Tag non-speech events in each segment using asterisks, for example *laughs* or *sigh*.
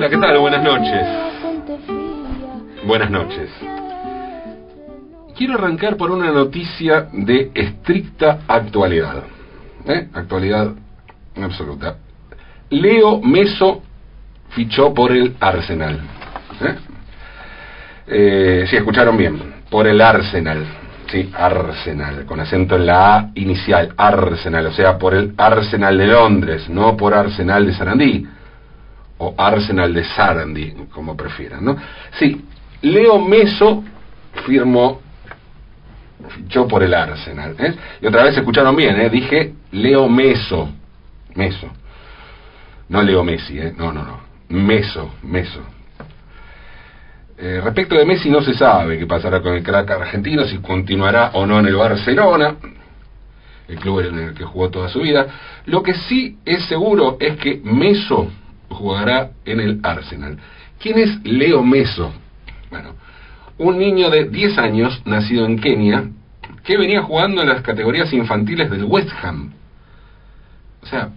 Hola, ¿qué tal? Buenas noches. Buenas noches. Quiero arrancar por una noticia de estricta actualidad. ¿eh? Actualidad absoluta. Leo Meso fichó por el Arsenal. ¿eh? Eh, si escucharon bien, por el Arsenal. Sí, Arsenal, con acento en la A inicial, Arsenal, o sea, por el Arsenal de Londres, no por Arsenal de Sarandí, o Arsenal de Sarandí, como prefieran, ¿no? Sí, Leo Meso firmó, fichó por el Arsenal, ¿eh? Y otra vez escucharon bien, ¿eh? Dije Leo Meso, Meso, no Leo Messi, ¿eh? No, no, no, Meso, Meso. Eh, respecto de Messi no se sabe qué pasará con el crack argentino, si continuará o no en el Barcelona, el club en el que jugó toda su vida. Lo que sí es seguro es que Meso jugará en el Arsenal. ¿Quién es Leo Meso? Bueno, un niño de 10 años, nacido en Kenia, que venía jugando en las categorías infantiles del West Ham. O sea,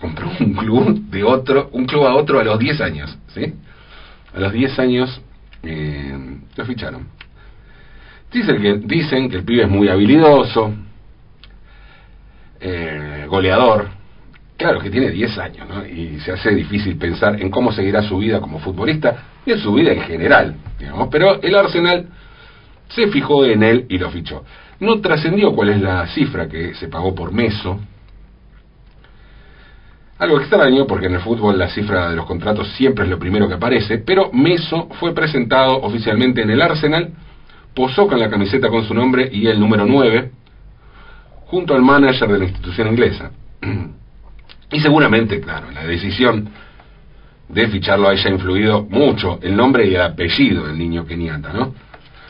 compró un club de otro, un club a otro a los 10 años, ¿sí? A los 10 años eh, lo ficharon. Dicen que, dicen que el pibe es muy habilidoso, eh, goleador. Claro que tiene 10 años, ¿no? Y se hace difícil pensar en cómo seguirá su vida como futbolista y en su vida en general, digamos. Pero el Arsenal se fijó en él y lo fichó. No trascendió cuál es la cifra que se pagó por Meso, algo extraño, porque en el fútbol la cifra de los contratos siempre es lo primero que aparece, pero Meso fue presentado oficialmente en el Arsenal, posó con la camiseta con su nombre y el número 9, junto al manager de la institución inglesa. *clears throat* Y seguramente, claro, la decisión de ficharlo haya influido mucho el nombre y el apellido del niño keniata, ¿no?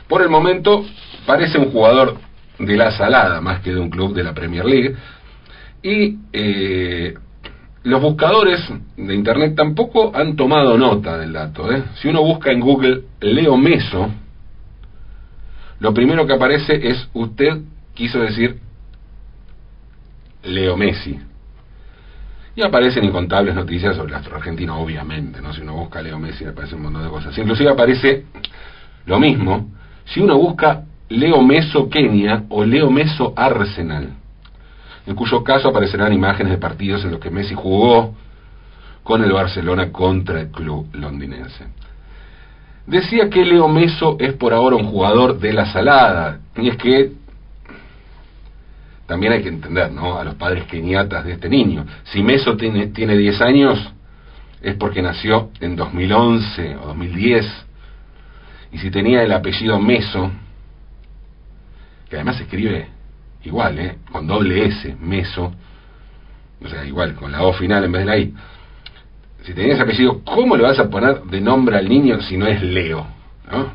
Por el momento parece un jugador de la salada más que de un club de la Premier League y eh, los buscadores de Internet tampoco han tomado nota del dato. ¿eh? Si uno busca en Google Leo Meso, lo primero que aparece es usted quiso decir Leo Messi. Y aparecen incontables noticias sobre el astro argentino, obviamente, ¿no? Si uno busca Leo Messi aparece un montón de cosas. Inclusive aparece lo mismo si uno busca Leo Meso Kenia o Leo Meso Arsenal en cuyo caso aparecerán imágenes de partidos en los que Messi jugó con el Barcelona contra el club londinense. Decía que Leo Meso es por ahora un jugador de la salada, y es que también hay que entender, ¿no? A los padres keniatas de este niño. Si Meso tiene, tiene 10 años, es porque nació en 2011 o 2010, y si tenía el apellido Meso, que además se escribe igual, ¿eh? con doble S, meso, o sea, igual, con la O final en vez de la I. Si tenías apellido, ¿cómo le vas a poner de nombre al niño si no es Leo? ¿no?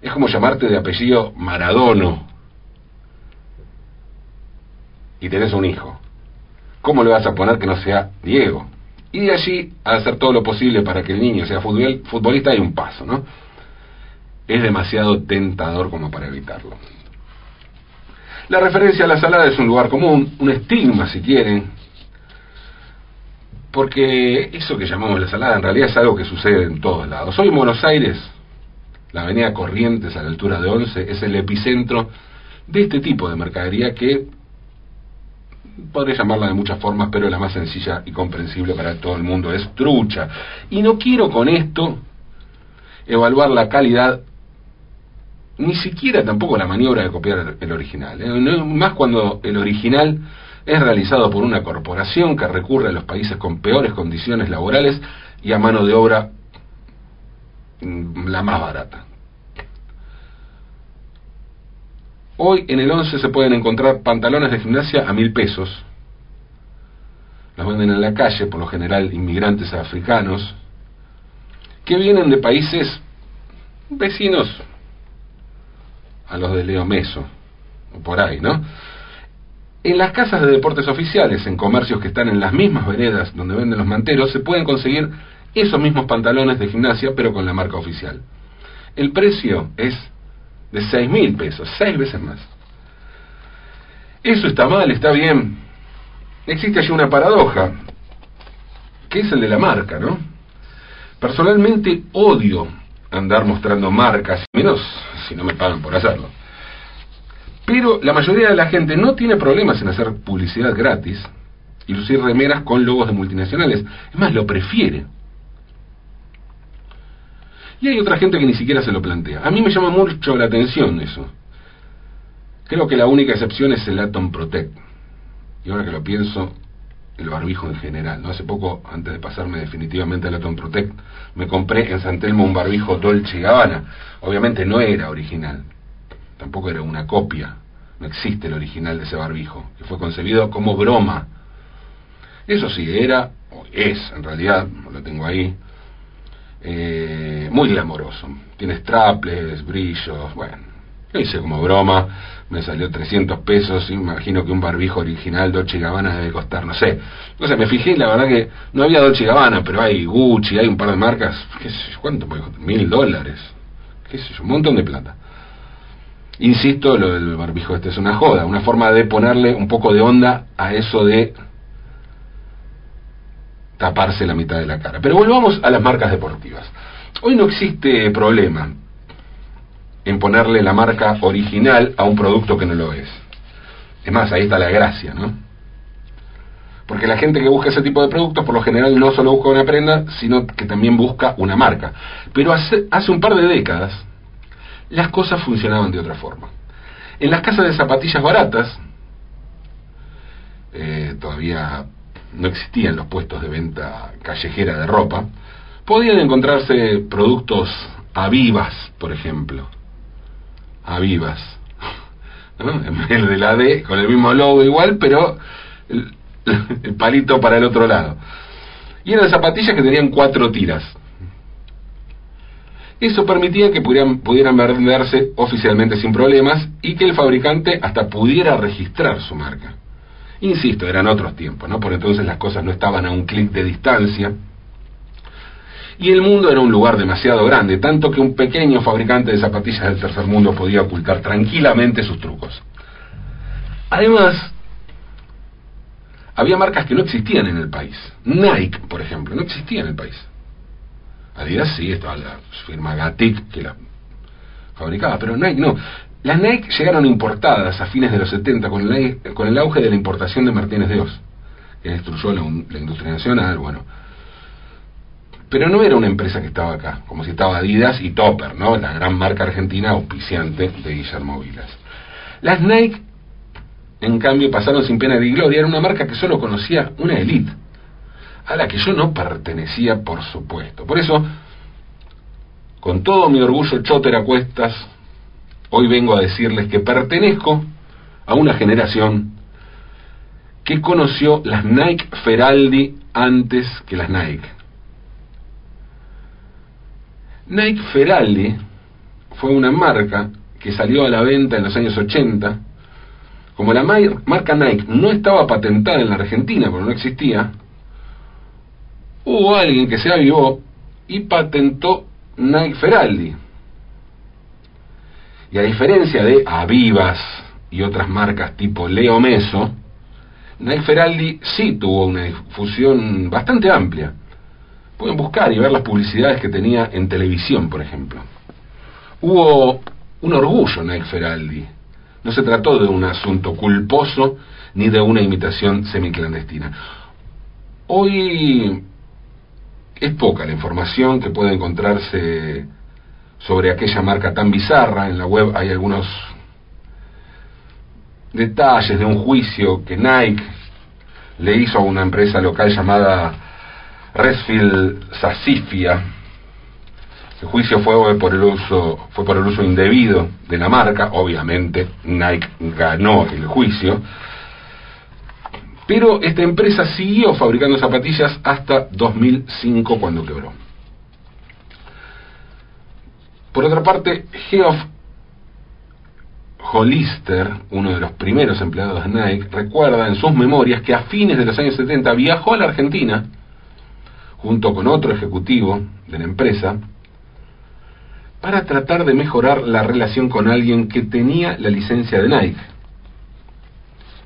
Es como llamarte de apellido Maradono y tenés un hijo. ¿Cómo le vas a poner que no sea Diego? Y de allí a hacer todo lo posible para que el niño sea futbolista hay un paso, ¿no? Es demasiado tentador como para evitarlo. La referencia a la salada es un lugar común, un estigma si quieren, porque eso que llamamos la salada en realidad es algo que sucede en todos lados. Hoy en Buenos Aires, la avenida Corrientes a la altura de Once es el epicentro de este tipo de mercadería que podría llamarla de muchas formas, pero la más sencilla y comprensible para todo el mundo es trucha. Y no quiero con esto evaluar la calidad ni siquiera tampoco la maniobra de copiar el original. ¿eh? más cuando el original es realizado por una corporación que recurre a los países con peores condiciones laborales y a mano de obra mm, la más barata. Hoy en el 11 se pueden encontrar pantalones de gimnasia a mil pesos. Los venden en la calle, por lo general inmigrantes africanos, que vienen de países vecinos a los de Leo Meso, o por ahí, ¿no? En las casas de deportes oficiales, en comercios que están en las mismas veredas donde venden los manteros, se pueden conseguir esos mismos pantalones de gimnasia, pero con la marca oficial. El precio es de 6 mil pesos, seis veces más. Eso está mal, está bien. Existe allí una paradoja, que es el de la marca, ¿no? Personalmente odio andar mostrando marcas, menos si no me pagan por hacerlo. Pero la mayoría de la gente no tiene problemas en hacer publicidad gratis y lucir remeras con logos de multinacionales. Es más, lo prefiere. Y hay otra gente que ni siquiera se lo plantea. A mí me llama mucho la atención eso. Creo que la única excepción es el Atom Protect. Y ahora que lo pienso, el barbijo en general. ¿no? Hace poco, antes de pasarme definitivamente al Atom Protect, me compré en San Telmo un barbijo Dolce Gabbana. Obviamente no era original, tampoco era una copia. No existe el original de ese barbijo, que fue concebido como broma. Eso sí, era, o es en realidad, lo tengo ahí, eh, muy glamoroso. Tiene straples, brillos, bueno, lo hice como broma, me salió 300 pesos, y me imagino que un barbijo original Dolce Gabbana debe costar, no sé. O sea, me fijé, la verdad que no había Dolce Gabbana, pero hay Gucci, hay un par de marcas, qué sé yo, ¿cuánto puede costar? Mil dólares, qué sé un montón de plata. Insisto, lo del barbijo este es una joda, una forma de ponerle un poco de onda a eso de taparse la mitad de la cara. Pero volvamos a las marcas deportivas. Hoy no existe problema en ponerle la marca original a un producto que no lo es. Es más, ahí está la gracia, ¿no? Porque la gente que busca ese tipo de productos por lo general no solo busca una prenda, sino que también busca una marca. Pero hace, un par de décadas las cosas funcionaban de otra forma. En las casas de zapatillas baratas, eh, todavía no existían los puestos de venta callejera de ropa, podían encontrarse productos avivas, por ejemplo, Avivas. *laughs* ¿no? El de la D, con el mismo logo igual, pero *laughs* el, palito para el otro lado. Y eran zapatillas que tenían cuatro tiras. Eso permitía que pudieran, pudieran venderse oficialmente sin problemas y que el fabricante hasta pudiera registrar su marca. Insisto, eran otros tiempos, ¿no? Por entonces las cosas no estaban a un clic de distancia y el mundo era un lugar demasiado grande, tanto que un pequeño fabricante de zapatillas del tercer mundo podía ocultar tranquilamente sus trucos. Además, había marcas que no existían en el país. Nike, por ejemplo, no existía en el país. Adidas sí, estaba la firma Gatic que la fabricaba, pero Nike no. Las Nike llegaron importadas a fines de los 70 con el, con el auge de la importación de Martínez de Oz, que destruyó la, la industria nacional, bueno pero no era una empresa que estaba acá, como si estaba Adidas y Topper, ¿no? La gran marca argentina auspiciante de Guillermo Vilas. Las Nike, en cambio, pasaron sin pena ni gloria, era una marca que solo conocía una élite, a la que yo no pertenecía, por supuesto. Por eso, con todo mi orgullo choter a cuestas, hoy vengo a decirles que pertenezco a una generación que conoció las Nike Feraldi antes que las Nike. Nike Feraldi fue una marca que salió a la venta en los años 80. Como la marca Nike no estaba patentada en la Argentina, porque no existía, hubo alguien que se avivó y patentó Nike Feraldi. Y a diferencia de Avivas y otras marcas tipo Leo Meso, Nike Feraldi sí tuvo una difusión bastante amplia. Pueden buscar y ver las publicidades que tenía en televisión, por ejemplo. Hubo un orgullo en el Feraldi. No se trató de un asunto culposo ni de una imitación semiclandestina. Hoy es poca la información que puede encontrarse sobre aquella marca tan bizarra. En la web hay algunos detalles de un juicio que Nike le hizo a una empresa local llamada Resfield Sasifia. El juicio fue por el uso fue por el uso indebido de la marca, obviamente Nike ganó el juicio. Pero esta empresa siguió fabricando zapatillas hasta 2005 cuando quebró. Por otra parte, Geoff Hollister, uno de los primeros empleados de Nike, recuerda en sus memorias que a fines de los años 70 viajó a la Argentina junto con otro ejecutivo de la empresa, para tratar de mejorar la relación con alguien que tenía la licencia de Nike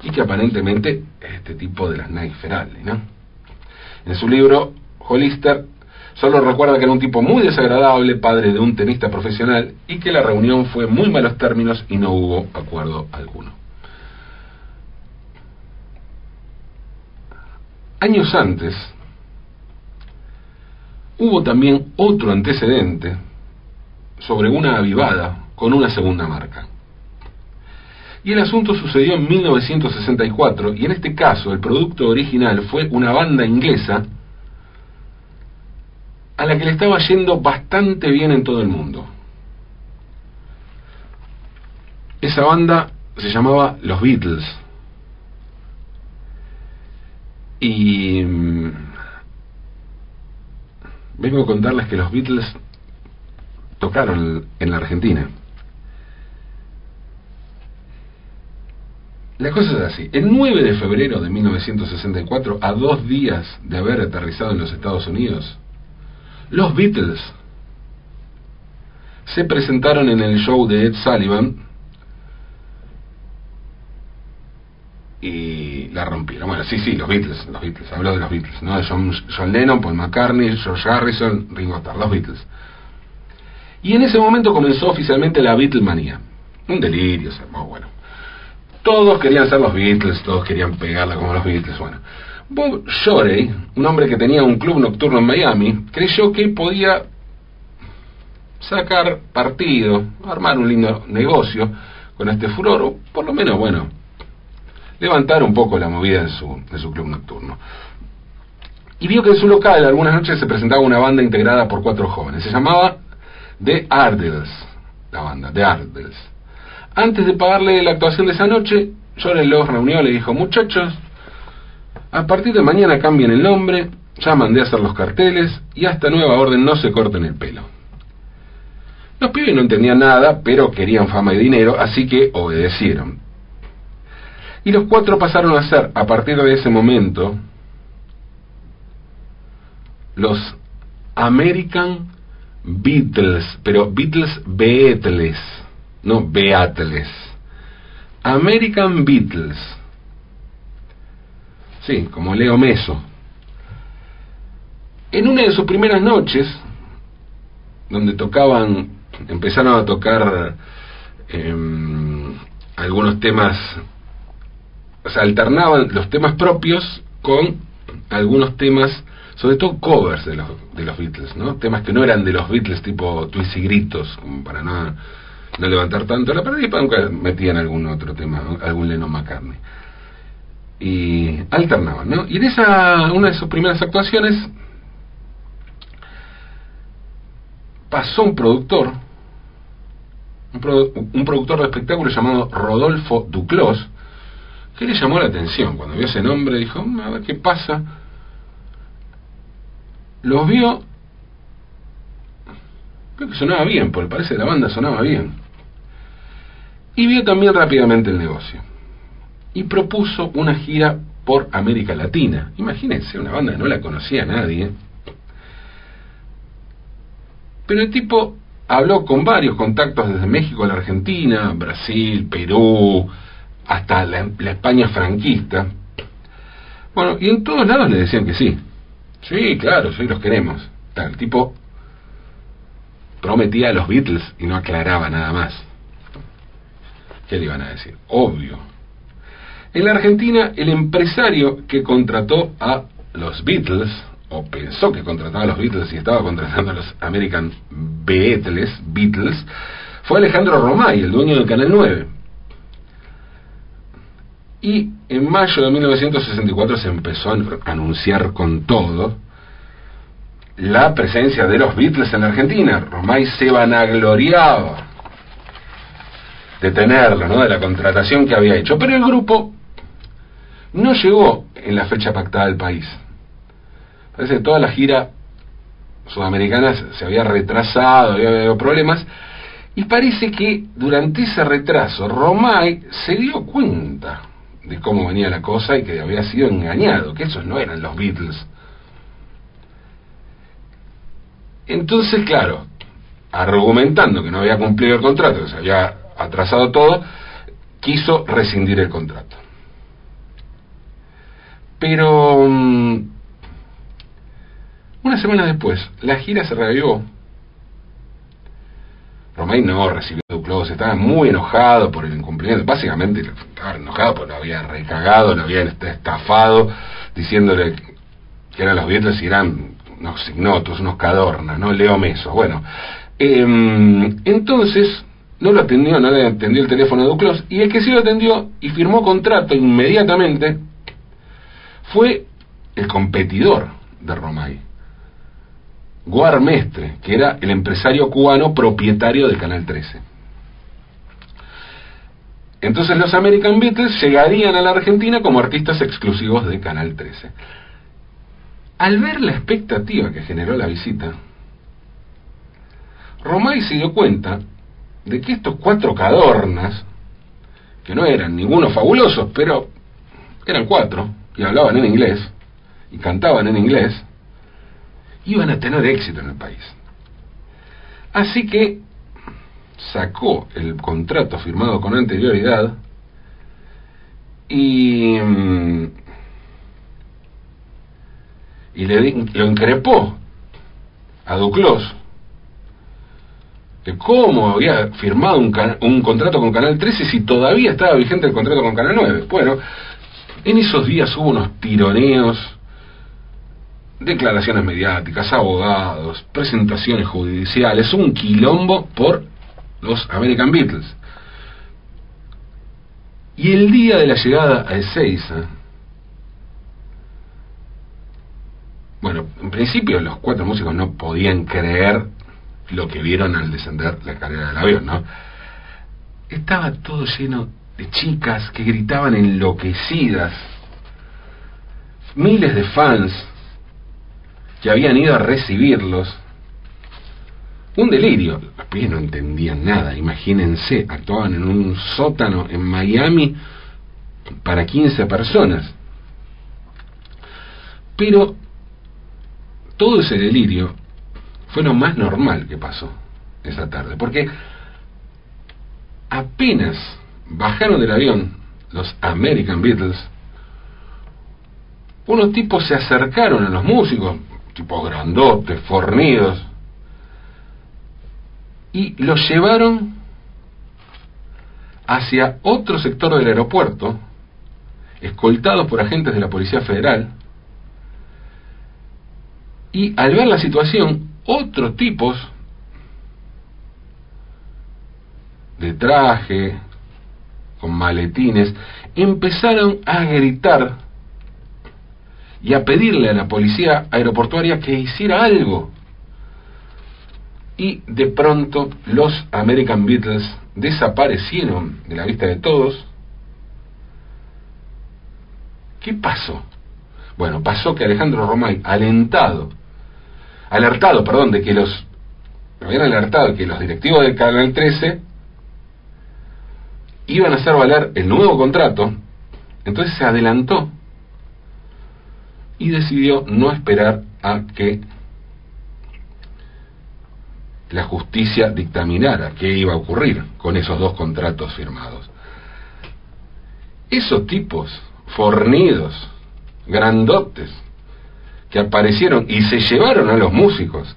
y que aparentemente es este tipo de las Nike Ferrari, ¿no? En su libro, Hollister Solo recuerda que era un tipo muy desagradable, padre de un tenista profesional, y que la reunión fue muy malos términos y no hubo acuerdo alguno. Años antes, hubo también otro antecedente sobre una avivada con una segunda marca. Y el asunto sucedió en 1964 y en este caso el producto original fue una banda inglesa a la que le estaba yendo bastante bien en todo el mundo. Esa banda se llamaba Los Beatles. Y mm, vengo a contarles que los Beatles tocaron en la Argentina. La cosa es así. El 9 de febrero de 1964, a dos días de haber aterrizado en los Estados Unidos, los Beatles se presentaron en el show de Ed Sullivan y la rompieron. Bueno, sí, sí, los Beatles, los Beatles, hablo de los Beatles, ¿no? De John, John Lennon, Paul McCartney, George Harrison, Ringo Starr, los Beatles. Y en ese momento comenzó oficialmente la Beatlemanía. Un delirio, bueno. Todos querían ser los Beatles, todos querían pegarla como los Beatles, bueno. Bob Shorey, un hombre que tenía un club nocturno en Miami, creyó que podía sacar partido, armar un lindo negocio con este furor, o por lo menos, bueno, levantar un poco la movida en su, su club nocturno. Y vio que en su local algunas noches se presentaba una banda integrada por cuatro jóvenes. Se llamaba The Ardels, la banda, The Ardels. Antes de pagarle la actuación de esa noche, Shorey los reunió y le dijo, muchachos, a partir de mañana cambien el nombre, ya mandé a hacer los carteles y hasta nueva orden no se corten el pelo. Los pibes no entendían nada, pero querían fama y dinero, así que obedecieron. Y los cuatro pasaron a ser, a partir de ese momento, los American Beatles, pero Beatles Beatles, no Beatles. American Beatles. Sí, como Leo Meso. En una de sus primeras noches, donde tocaban, empezaron a tocar em, algunos temas, o sea, alternaban los temas propios con algunos temas, sobre todo covers de los, de los Beatles, ¿no? Temas que no eran de los Beatles, tipo Twist y Gritos, como para no, no levantar tanto la pared, y nunca metían algún otro tema, algún Lennon McCartney y alternaban, ¿no? Y en esa, una de sus primeras actuaciones pasó un productor, un, productor de espectáculo llamado Rodolfo Duclos, que le llamó la atención. Cuando vio ese nombre dijo, mm, a ver qué pasa. Los vio, creo que sonaba bien, porque parece que la banda sonaba bien. Y vio también rápidamente el negocio y propuso una gira por América Latina. Imagínense, una banda que no la conocía nadie. Pero el tipo habló con varios contactos desde México a la Argentina, Brasil, Perú, hasta la, España franquista. Bueno, y en todos lados le decían que sí. Sí, claro, sí los queremos. el tipo prometía a los Beatles y no aclaraba nada más. ¿Qué le iban a decir? Obvio. En la Argentina, el empresario que contrató a los Beatles, o pensó que contrataba a los Beatles y estaba contratando a los American Beatles, Beatles, fue Alejandro Romay, el dueño del Canal 9. Y en mayo de 1964 se empezó a anunciar con todo la presencia de los Beatles en la Argentina. Romay se vanagloriaba de tenerlo, ¿no? de la contratación que había hecho. Pero el grupo no llegó en la fecha pactada al país. Parece que toda la gira sudamericana se había retrasado, había habido problemas, y parece que durante ese retraso Romay se dio cuenta de cómo venía la cosa y que había sido engañado, que esos no eran los Beatles. Entonces, claro, argumentando que no había cumplido el contrato, que se había atrasado todo, quiso rescindir el contrato. Pero mm, Una semana después, la gira se reavivó. Romay no recibió Duclos, estaba muy enojado por el incumplimiento. Básicamente estaba enojado porque lo había recagado, lo habían estafado, diciéndole que eran los Beatles y eran unos ignotos, unos cadornas, ¿no? Leo Meso. Bueno, em, entonces no lo atendió, no le atendió el teléfono de Duclos, y el que sí lo atendió y firmó contrato inmediatamente fue el competidor de Romay, Guar Mestre, que era el empresario cubano propietario del Canal 13. Entonces los American Beatles llegarían a la Argentina como artistas exclusivos de Canal 13. Al ver la expectativa que generó la visita, Romay se dio cuenta de que estos cuatro cadornas, que no eran ninguno fabulosos, pero eran cuatro, y hablaban en inglés, y cantaban en inglés, iban a tener éxito en el país. Así que sacó el contrato firmado con anterioridad y, mm, y le, lo increpó a Duclos de cómo había firmado un, un contrato con Canal 13 si todavía estaba vigente el contrato con Canal 9. Bueno, en esos días hubo unos tironeos, declaraciones mediáticas, abogados, presentaciones judiciales, un quilombo por los American Beatles. Y el día de la llegada a Ezeiza, bueno, en principio los cuatro músicos no podían creer lo que vieron al descender la escalera del avión, ¿no? Estaba todo lleno de chicas que gritaban enloquecidas, miles de fans que habían ido a recibirlos. Un delirio. Los pies no entendían nada. Imagínense, actuaban en un sótano en Miami para 15 personas. Pero todo ese delirio fue lo más normal que pasó esa tarde, porque apenas bajaron del avión los American Beatles, unos tipos se acercaron a los músicos, tipos grandotes, fornidos, y los llevaron hacia otro sector del aeropuerto, escoltados por agentes de la Policía Federal, y al ver la situación, otros tipos de traje, con maletines, empezaron a gritar y a pedirle a la policía aeroportuaria que hiciera algo. Y de pronto los American Beatles desaparecieron de la vista de todos. ¿Qué pasó? Bueno, pasó que Alejandro Romay, alentado alertado, perdón, de que los, habían alertado que los directivos del Canal 13 iban a hacer valer el nuevo contrato, entonces se adelantó y decidió no esperar a que la justicia dictaminara qué iba a ocurrir con esos dos contratos firmados. Esos tipos fornidos, grandotes, que aparecieron y se llevaron a los músicos.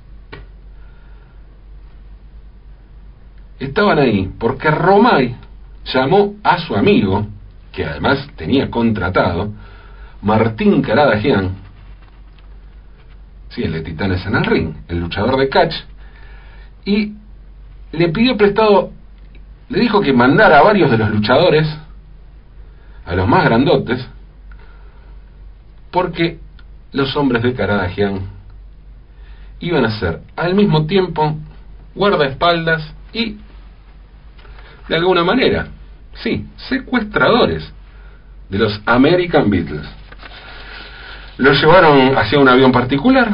Estaban ahí porque Romay llamó a su amigo, que además tenía contratado, Martín Caradagian, sí, el de Titanes en el Ring, el luchador de catch, y le pidió prestado, le dijo que mandara a varios de los luchadores, a los más grandotes, porque los hombres de Caradagian iban a ser al mismo tiempo guardaespaldas y, de alguna manera, sí, secuestradores de los American Beatles. Los llevaron hacia un avión particular,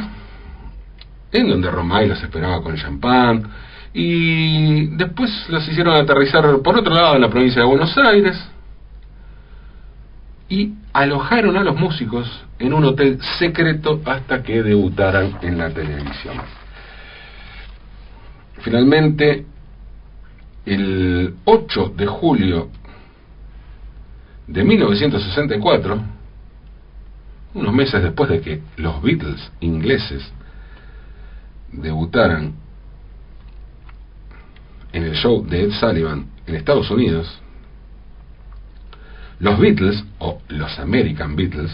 en donde Romay los esperaba con champán, y después los hicieron aterrizar por otro lado en la provincia de Buenos Aires, y alojaron a los músicos en un hotel secreto hasta que debutaran en la televisión. Finalmente, el 8 de julio de 1964, unos meses después de que los Beatles ingleses debutaran en el show de Ed Sullivan en Estados Unidos, los Beatles, o los American Beatles,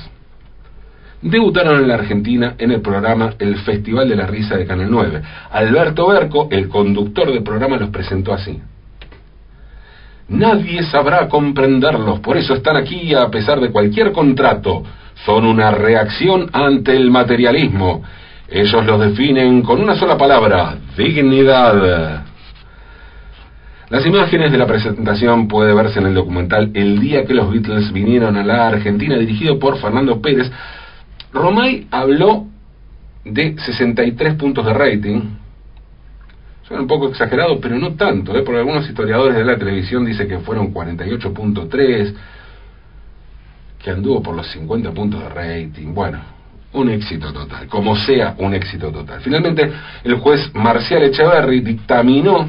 debutaron en la Argentina en el programa El Festival de la Risa de Canal 9. Alberto Berco, el conductor del programa, los presentó así. Nadie sabrá comprenderlos, por eso están aquí a pesar de cualquier contrato. Son una reacción ante el materialismo. Ellos los definen con una sola palabra, dignidad. Las imágenes de la presentación puede verse en el documental El día que los Beatles vinieron a la Argentina, dirigido por Fernando Pérez. Romay habló de 63 puntos de rating. Suena un poco exagerado, pero no tanto, ¿eh? porque algunos historiadores de la televisión dicen que fueron 48.3, que anduvo por los 50 puntos de rating. Bueno, un éxito total, como sea un éxito total. Finalmente, el juez Marcial Echeverry dictaminó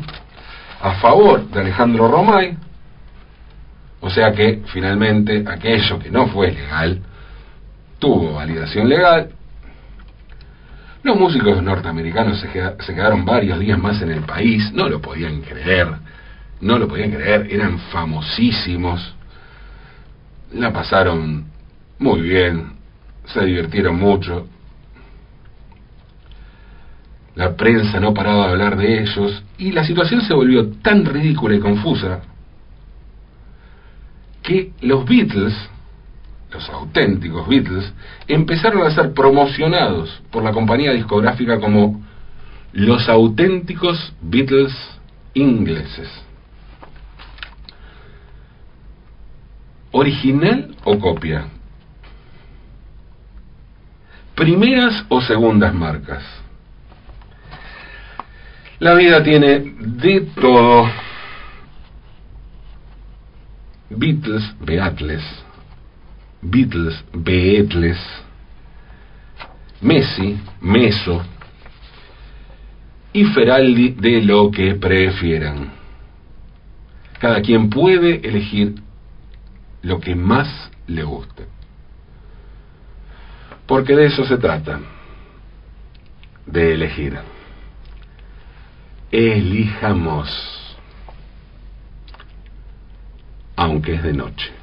a favor de Alejandro Romay, o sea que finalmente aquello que no fue legal tuvo validación legal. Los músicos norteamericanos se, quedaron varios días más en el país, no lo podían creer, no lo podían creer, eran famosísimos, la pasaron muy bien, se divirtieron mucho, la prensa no paraba de hablar de ellos y la situación se volvió tan ridícula y confusa que los Beatles, los auténticos Beatles, empezaron a ser promocionados por la compañía discográfica como los auténticos Beatles ingleses. ¿Original o copia? ¿Primeras o segundas marcas? La vida tiene de todo. Beatles, Beatles, Beatles, Beatles, Messi, Meso y Feraldi de lo que prefieran. Cada quien puede elegir lo que más le guste. Porque de eso se trata, de elegir elijamos, aunque es de noche.